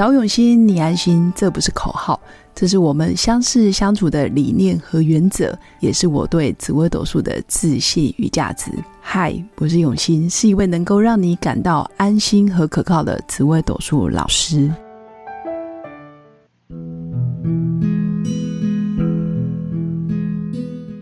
找永新，你安心，这不是口号，这是我们相识相处的理念和原则，也是我对紫微斗数的自信与价值。嗨，我是永新，是一位能够让你感到安心和可靠的紫微斗数老师。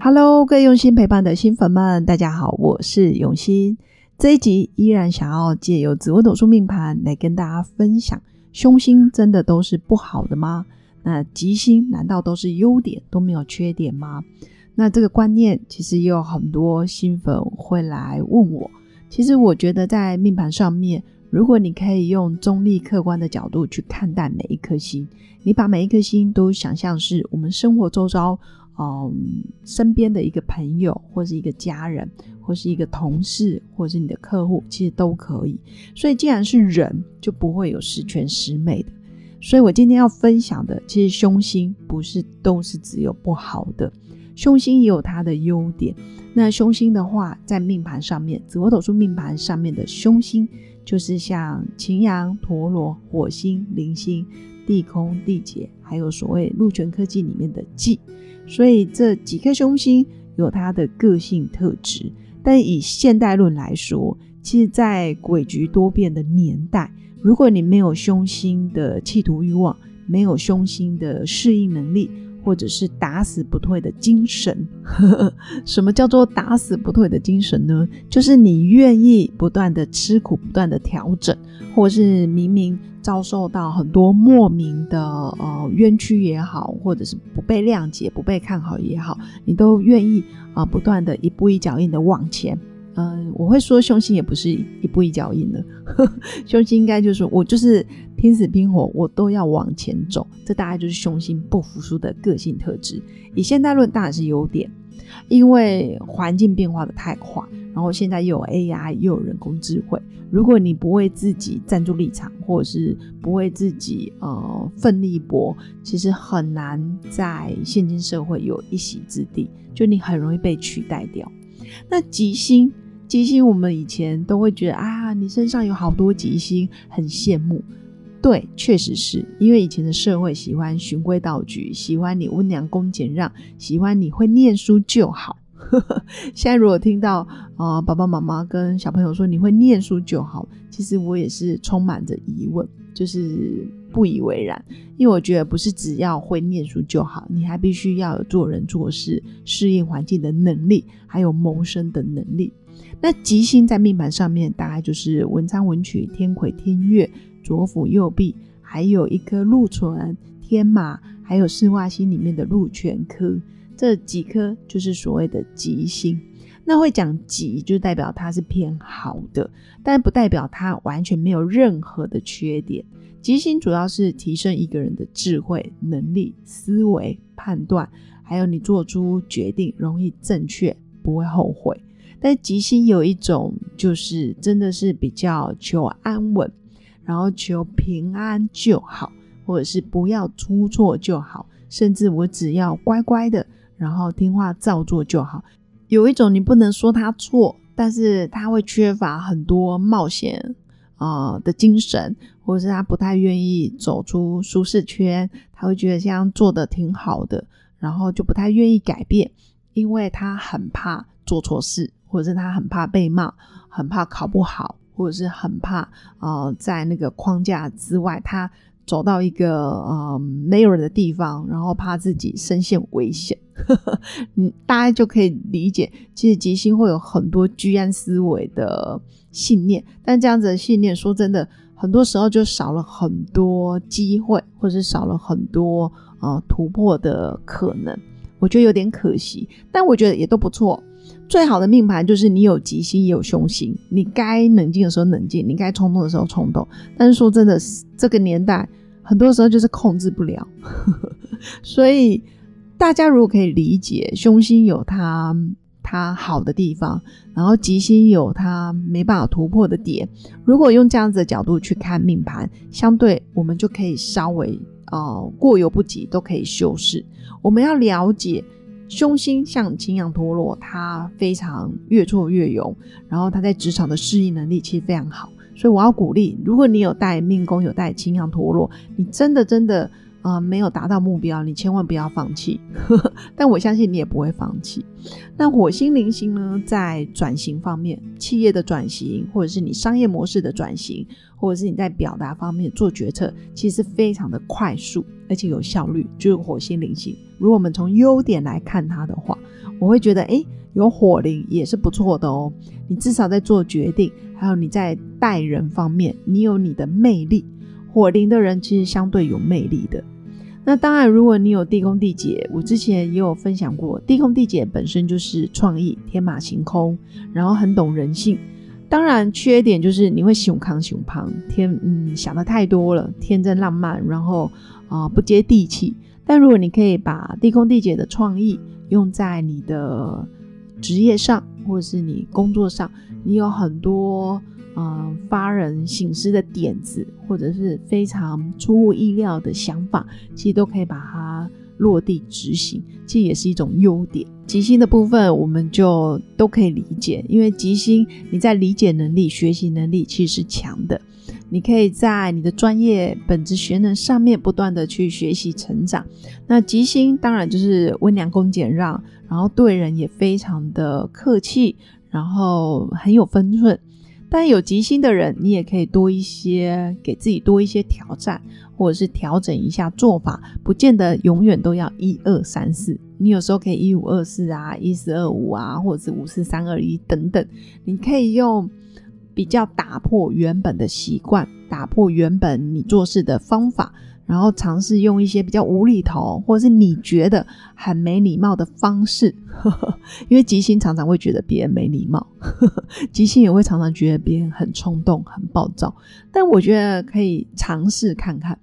Hello，各位用心陪伴的新粉们，大家好，我是永新。这一集依然想要借由紫微斗数命盘来跟大家分享。凶星真的都是不好的吗？那吉星难道都是优点都没有缺点吗？那这个观念其实也有很多新粉会来问我。其实我觉得在命盘上面，如果你可以用中立客观的角度去看待每一颗星，你把每一颗星都想象是我们生活周遭。嗯，身边的一个朋友，或是一个家人，或是一个同事，或是你的客户，其实都可以。所以，既然是人，就不会有十全十美的。所以我今天要分享的，其实凶星不是都是只有不好的，凶星也有它的优点。那凶星的话，在命盘上面，紫微斗数命盘上面的凶星，就是像擎羊、陀螺、火星、铃星、地空、地劫，还有所谓禄权科技里面的忌。所以这几颗凶星有它的个性特质，但以现代论来说，其实，在诡谲多变的年代，如果你没有凶星的企图欲望，没有凶星的适应能力，或者是打死不退的精神，什么叫做打死不退的精神呢？就是你愿意不断的吃苦，不断的调整，或是明明。遭受到很多莫名的呃冤屈也好，或者是不被谅解、不被看好也好，你都愿意啊不断的一步一脚印的往前。嗯，我会说凶星也不是一步一脚印的，凶星应该就是我就是拼死拼活，我都要往前走。这大概就是凶星不服输的个性特质。以现代论当然是优点，因为环境变化的太快。然后现在又有 AI，又有人工智慧。如果你不为自己站住立场，或者是不为自己呃奋力搏，其实很难在现今社会有一席之地。就你很容易被取代掉。那吉星，吉星，我们以前都会觉得啊，你身上有好多吉星，很羡慕。对，确实是因为以前的社会喜欢循规蹈矩，喜欢你温良恭俭让，喜欢你会念书就好。现在如果听到啊，爸爸妈妈跟小朋友说你会念书就好，其实我也是充满着疑问，就是不以为然。因为我觉得不是只要会念书就好，你还必须要有做人做事、适应环境的能力，还有谋生的能力。那吉星在命盘上面大概就是文昌、文曲、天魁、天月、左辅、右弼，还有一颗禄存、天马，还有四化星里面的禄全科。这几颗就是所谓的吉星，那会讲吉，就代表它是偏好的，但不代表它完全没有任何的缺点。吉星主要是提升一个人的智慧能力、思维判断，还有你做出决定容易正确，不会后悔。但吉星有一种，就是真的是比较求安稳，然后求平安就好，或者是不要出错就好，甚至我只要乖乖的。然后听话照做就好。有一种你不能说他错，但是他会缺乏很多冒险啊的精神，或者是他不太愿意走出舒适圈，他会觉得这样做的挺好的，然后就不太愿意改变，因为他很怕做错事，或者是他很怕被骂，很怕考不好，或者是很怕呃在那个框架之外，他走到一个呃没有人的地方，然后怕自己身陷危险。嗯，大家就可以理解，其实吉星会有很多居安思危的信念，但这样子的信念，说真的，很多时候就少了很多机会，或者是少了很多呃突破的可能。我觉得有点可惜，但我觉得也都不错。最好的命盘就是你有吉星也有凶星，你该冷静的时候冷静，你该冲动的时候冲动。但是说真的，这个年代很多时候就是控制不了，所以。大家如果可以理解，凶星有它它好的地方，然后吉星有它没办法突破的点。如果用这样子的角度去看命盘，相对我们就可以稍微呃过犹不及，都可以修饰。我们要了解凶星像金羊陀螺，它非常越挫越勇，然后它在职场的适应能力其实非常好。所以我要鼓励，如果你有带命宫有带金羊陀螺，你真的真的。啊，没有达到目标，你千万不要放弃。但我相信你也不会放弃。那火星、零星呢，在转型方面，企业的转型，或者是你商业模式的转型，或者是你在表达方面做决策，其实非常的快速，而且有效率。就是火星、灵性。如果我们从优点来看它的话，我会觉得，哎，有火灵也是不错的哦。你至少在做决定，还有你在待人方面，你有你的魅力。火灵的人其实相对有魅力的。那当然，如果你有地宫地劫，我之前也有分享过，地宫地劫本身就是创意，天马行空，然后很懂人性。当然，缺点就是你会熊康熊胖，天嗯想的太多了，天真浪漫，然后啊不接地气。但如果你可以把地空地姐的创意用在你的职业上，或者是你工作上，你有很多。嗯，发人省思的点子，或者是非常出乎意料的想法，其实都可以把它落地执行，其实也是一种优点。吉星的部分，我们就都可以理解，因为吉星你在理解能力、学习能力其实是强的，你可以在你的专业本职学能上面不断的去学习成长。那吉星当然就是温良恭俭让，然后对人也非常的客气，然后很有分寸。但有吉星的人，你也可以多一些给自己多一些挑战，或者是调整一下做法，不见得永远都要一二三四。你有时候可以一五二四啊，一四二五啊，或者是五四三二一等等。你可以用比较打破原本的习惯，打破原本你做事的方法。然后尝试用一些比较无厘头，或者是你觉得很没礼貌的方式，呵 呵因为吉星常常会觉得别人没礼貌，吉星也会常常觉得别人很冲动、很暴躁。但我觉得可以尝试看看，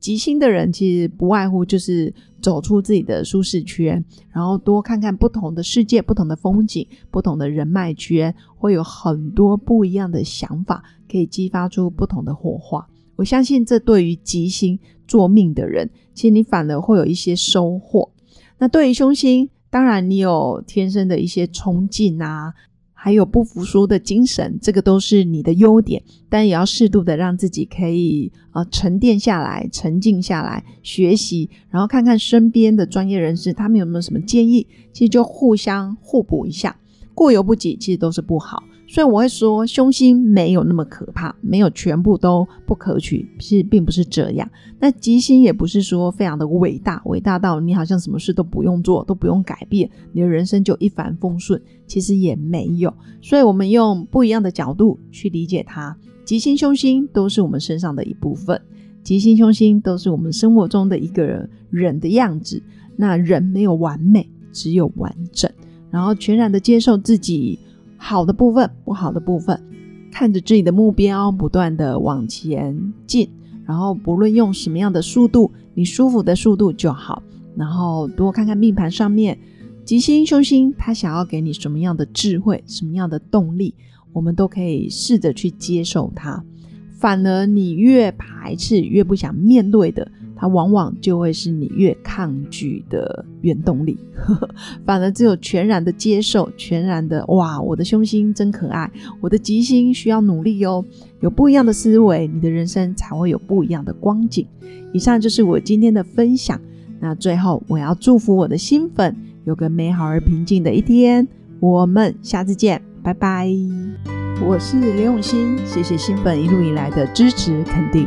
吉星的人其实不外乎就是走出自己的舒适圈，然后多看看不同的世界、不同的风景、不同的人脉圈，会有很多不一样的想法，可以激发出不同的火花。我相信这对于吉星做命的人，其实你反而会有一些收获。那对于凶星，当然你有天生的一些冲劲啊，还有不服输的精神，这个都是你的优点。但也要适度的让自己可以呃沉淀下来、沉静下来学习，然后看看身边的专业人士他们有没有什么建议，其实就互相互补一下。过犹不及，其实都是不好。所以我会说，凶星没有那么可怕，没有全部都不可取，其实并不是这样。那吉星也不是说非常的伟大，伟大到你好像什么事都不用做，都不用改变，你的人生就一帆风顺，其实也没有。所以我们用不一样的角度去理解它，吉星、凶星都是我们身上的一部分，吉星、凶星都是我们生活中的一个人的样子。那人没有完美，只有完整，然后全然的接受自己。好的部分，不好的部分，看着自己的目标，不断的往前进，然后不论用什么样的速度，你舒服的速度就好。然后多看看命盘上面吉星、凶星，他想要给你什么样的智慧，什么样的动力，我们都可以试着去接受它。反而你越排斥，越不想面对的。它往往就会是你越抗拒的原动力，反而只有全然的接受，全然的哇，我的凶星真可爱，我的吉星需要努力哦，有不一样的思维，你的人生才会有不一样的光景。以上就是我今天的分享。那最后，我要祝福我的新粉有个美好而平静的一天。我们下次见，拜拜。我是刘永新，谢谢新粉一路以来的支持肯定。